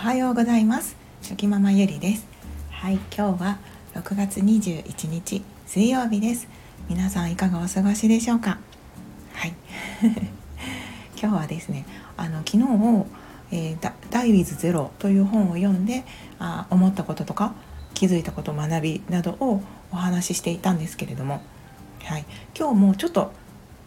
はようございます。初期ママゆりです。はい今日は6月21日水曜日です。皆さんいかがお過ごしでしょうか？はい。今日はですねあの昨日えー、ダイウィズゼロという本を読んであ思ったこととか気づいたこと学びなどをお話ししていたんですけれども、はい、今日もちょっと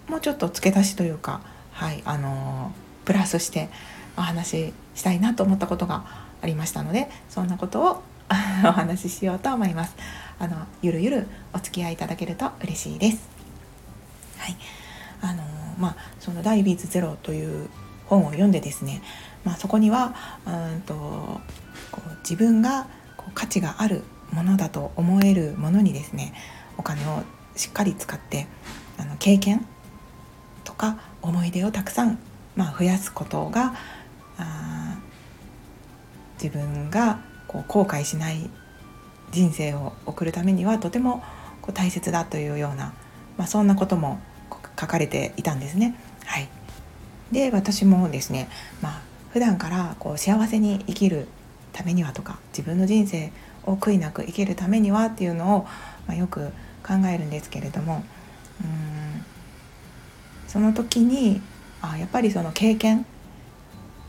もうちょっと付け足しというか、はいあのー、プラスしてお話したいなと思ったことがありましたのでそんなことを お話ししようと思います。あのゆるゆるお付き合いいただけると嬉しいです。はい、あのまあそのダイビーズゼロという本を読んでですね、まあ、そこにはうんとこう自分がこう価値があるものだと思えるものにですねお金をしっかり使ってあの経験とか思い出をたくさん、まあ、増やすことが自分がこう後悔しない人生を送るためにはとてもこう大切だというような、まあ、そんなことも書かれていたんですね。はい、で私もですね、まあ普段からこう幸せに生きるためにはとか自分の人生を悔いなく生きるためにはっていうのを、まあ、よく考えるんですけれどもうんその時にあやっぱりその経験っ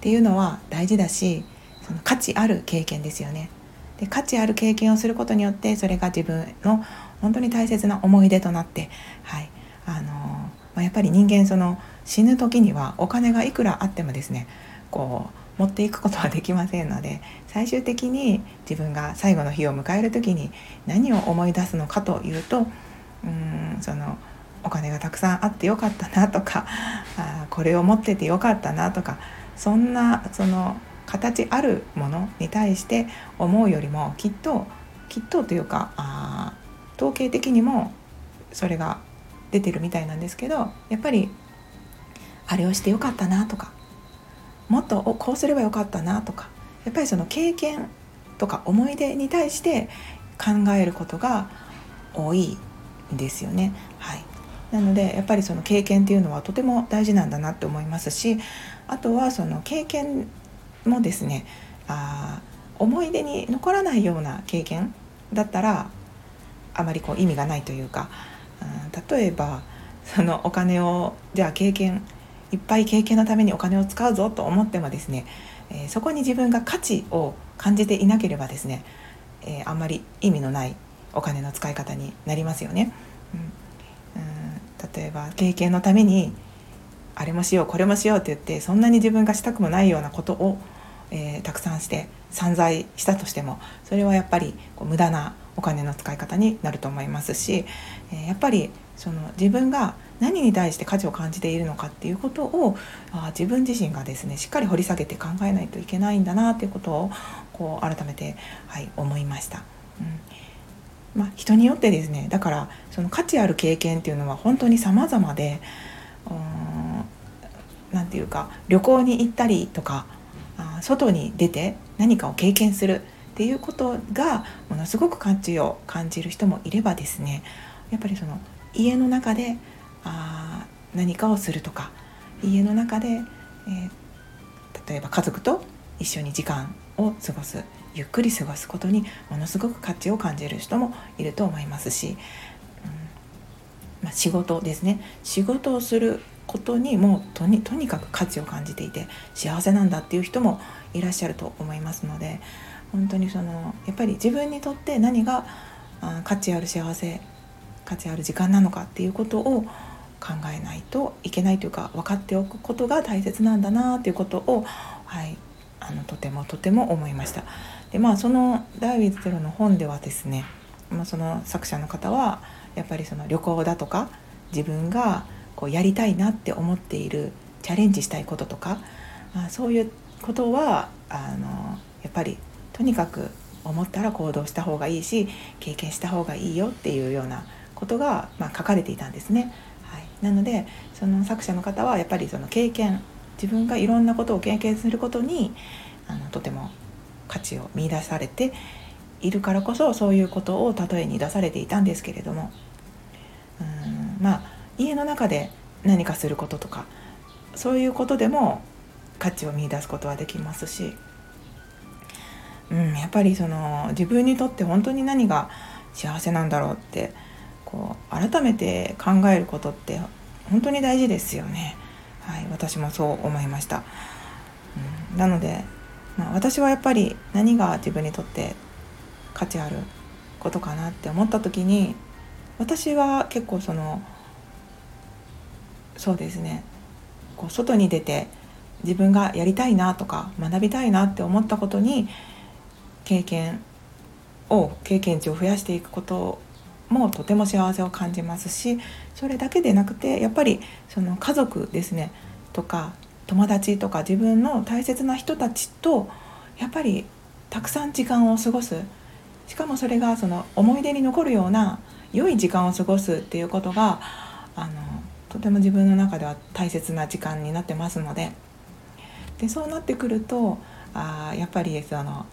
ていうのは大事だしその価値ある経験ですよね。で価値ある経験をすることによってそれが自分の本当に大切な思い出となって、はいあのまあ、やっぱり人間その死ぬ時にはお金がいくらあってもですねこう持っていくことはできませんので最終的に自分が最後の日を迎える時に何を思い出すのかというとうんそのお金がたくさんあってよかったなとかあこれを持っててよかったなとかそんなその形あるものに対して思うよりもきっときっとというかあ統計的にもそれが出てるみたいなんですけどやっぱりあれをしてよかったなとかもっとこうすればよかったなとかやっぱりその経験とか思い出に対して考えることが多いんですよね。はい、なのでやっぱりその経験っていうのはとても大事なんだなって思いますしあとはその経験もですねあ思い出に残らないような経験だったらあまりこう意味がないというか、うん、例えばそのお金をじゃあ経験いっぱい経験のためにお金を使うぞと思ってもですね、えー、そこに自分が価値を感じていなければですね、えー、あんまり意味のないお金の使い方になりますよね。うん、うん例えば経験のためにあれもしようこれもしようって言ってそんなに自分がしたくもないようなことを、えー、たくさんして散財したとしてもそれはやっぱりこう無駄なお金の使い方になると思いますし、えー、やっぱりその自分が何に対して価値を感じているのかっていうことをあ自分自身がですねしっかり掘り下げて考えないといけないんだなっていうことをこう改めて、はい、思いました。うんまあ、人によってですねだからその価値ある経験っていうのは本当に様々で何て言うか旅行に行ったりとか外に出て何かを経験するっていうことがものすごく価値を感じる人もいればですねやっぱりその家の中であ何かをするとか家の中で、えー、例えば家族と一緒に時間を過ごすゆっくり過ごすことにものすごく価値を感じる人もいると思いますし、うんまあ、仕事ですね。仕事をすることにもうとにとにかく価値を感じていて幸せなんだっていう人もいらっしゃると思いますので本当にそのやっぱり自分にとって何が価値ある幸せ価値ある時間なのかっていうことを考えないといけないというか分かっておくことが大切なんだなということを、はい、あのとてもとても思いました。でまあそのダーウィズゼロの本ではですね、まあ、その作者の方はやっぱりその旅行だとか自分がこうやりたいなって思っているチャレンジしたいこととか、まあ、そういうことはあのやっぱりとにかく思ったら行動した方がいいし経験した方がいいよっていうようなことが、まあ、書かれていたんですね。はいなのでその作者の方はやっぱりその経験自分がいろんなことを経験することにあのとても価値を見いだされているからこそそういうことを例えに出されていたんですけれどもうんまあ家の中で何かすることとかそういうことでも価値を見いだすことはできますしうん、やっぱりその自分にとって本当に何が幸せなんだろうってこう改めて考えることって本当に大事ですよね。はい、私もそう思いました。うん、なので、まあ、私はやっぱり何が自分にとって価値あることかなって思った時に私は結構そのそうですね。こう外に出て自分がやりたいなとか学びたいなって思ったことに経験を経験値を増やしていくこともとても幸せを感じますしそれだけでなくてやっぱりその家族ですねとか友達とか自分の大切な人たちとやっぱりたくさん時間を過ごす。しかもそれがその思い出に残るような良い時間を過ごすっていうことがあのとても自分の中では大切な時間になってますので。でそうなってくるとあやっぱりその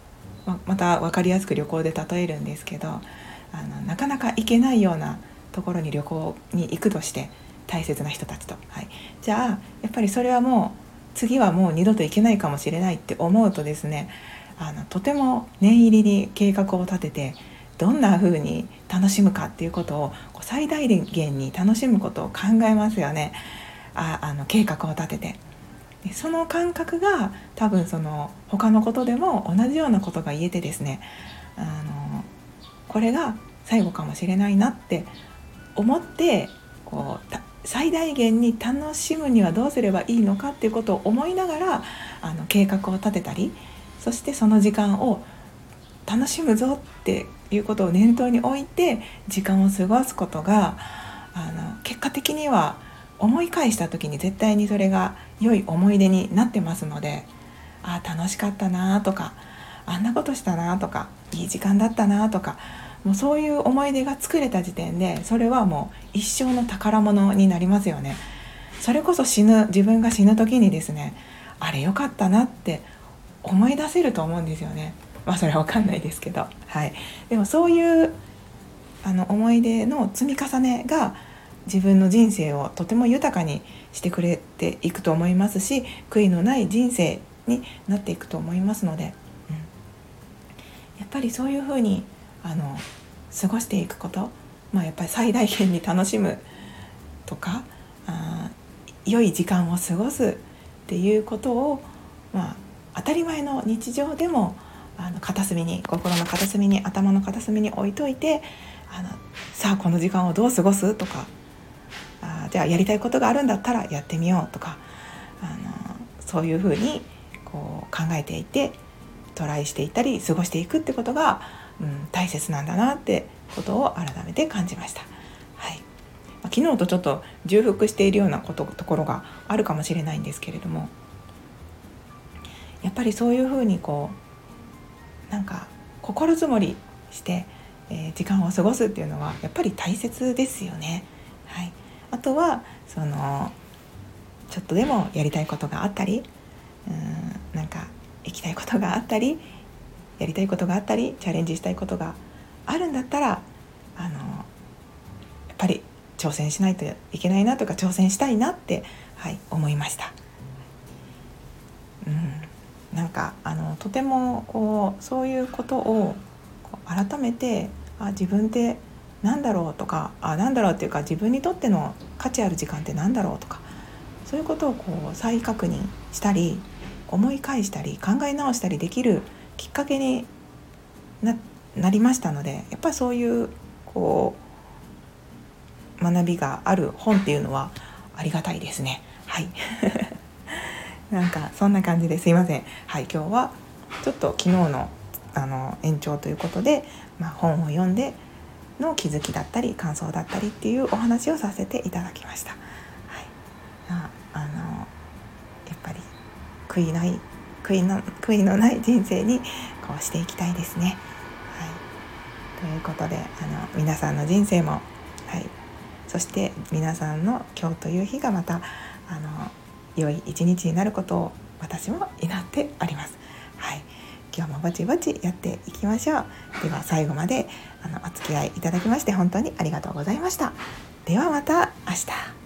ままた分かりやすく旅行で例えるんですけどあのなかなか行けないようなところに旅行に行くとして大切な人たちと、はい、じゃあやっぱりそれはもう次はもう二度と行けないかもしれないって思うとですねあのとても念入りに計画を立ててどんな風に楽しむかっていうことを最大限に楽しむことを考えますよねああの計画を立てて。でその感覚が多分その他のことでも同じようなことが言えてですねあのこれが最後かもしれないなって思ってこう最大限に楽しむにはどうすればいいのかっていうことを思いながらあの計画を立てたりそしてその時間を楽しむぞっていうことを念頭に置いて時間を過ごすことがあの結果的には思い返した時に絶対にそれが良い思い出になってますのでああ楽しかったなとかあんなことしたなとかいい時間だったなとかもうそういう思い出が作れた時点でそれはもう一生の宝物になりますよね。それこそ死ぬ自分が死ぬ時にですねあれ良かったなって思い出せると思うんですよね。まあそれは分かんないですけど。はい。でもそういうあの思い出の積み重ねが自分の人生をとても豊かにしてくれていくと思いますし悔いのない人生になっていくと思いますので、うん、やっぱりそういうふうにあの過ごしていくこと、まあ、やっぱり最大限に楽しむとかあ良い時間を過ごすっていうことを、まあ、当たり前の日常でもあの片隅に心の片隅に頭の片隅に置いといてあのさあこの時間をどう過ごす？とかあじゃあやりたいことがあるんだったらやってみようとかあのそういうふうにこう考えていてトライしていったり過ごしていくってことがうん、大切なんだなってことを改めて感じました。はい、昨日とちょっと重複しているようなことところがあるかもしれないんですけれどもやっぱりそういうふうにこうなんか心づもりして、えー、時間を過ごすっていうのはやっぱり大切ですよね。はい、あとはそのちょっとでもやりたいことがあったりうんなんか行きたいことがあったりやりたいことがあったりチャレンジしたいことがあるんだったらあのやっぱり挑戦しないといけないなとか挑戦したいなって、はい、思いました。かあのとてもこうそういうことを改めてあ自分って何だろうとかあ何だろうっていうか自分にとっての価値ある時間って何だろうとかそういうことをこう再確認したり思い返したり考え直したりできるきっかけになりましたのでやっぱりそういうこう学びがある本っていうのはありがたいですね。はい。なんかそんな感じですいませんはい今日はちょっと昨日のあの延長ということで、まあ、本を読んでの気づきだったり感想だったりっていうお話をさせていただきました。はい、ああのやっぱり悔いない悔いの悔いのない人生にこうしていきたいですね。はい、ということであの皆さんの人生も、はい、そして皆さんの今日という日がまたあの良い一日になることを私も祈っております。はい、今日もぼちぼちやっていきましょう。では最後まであのお付き合いいただきまして本当にありがとうございました。ではまた明日。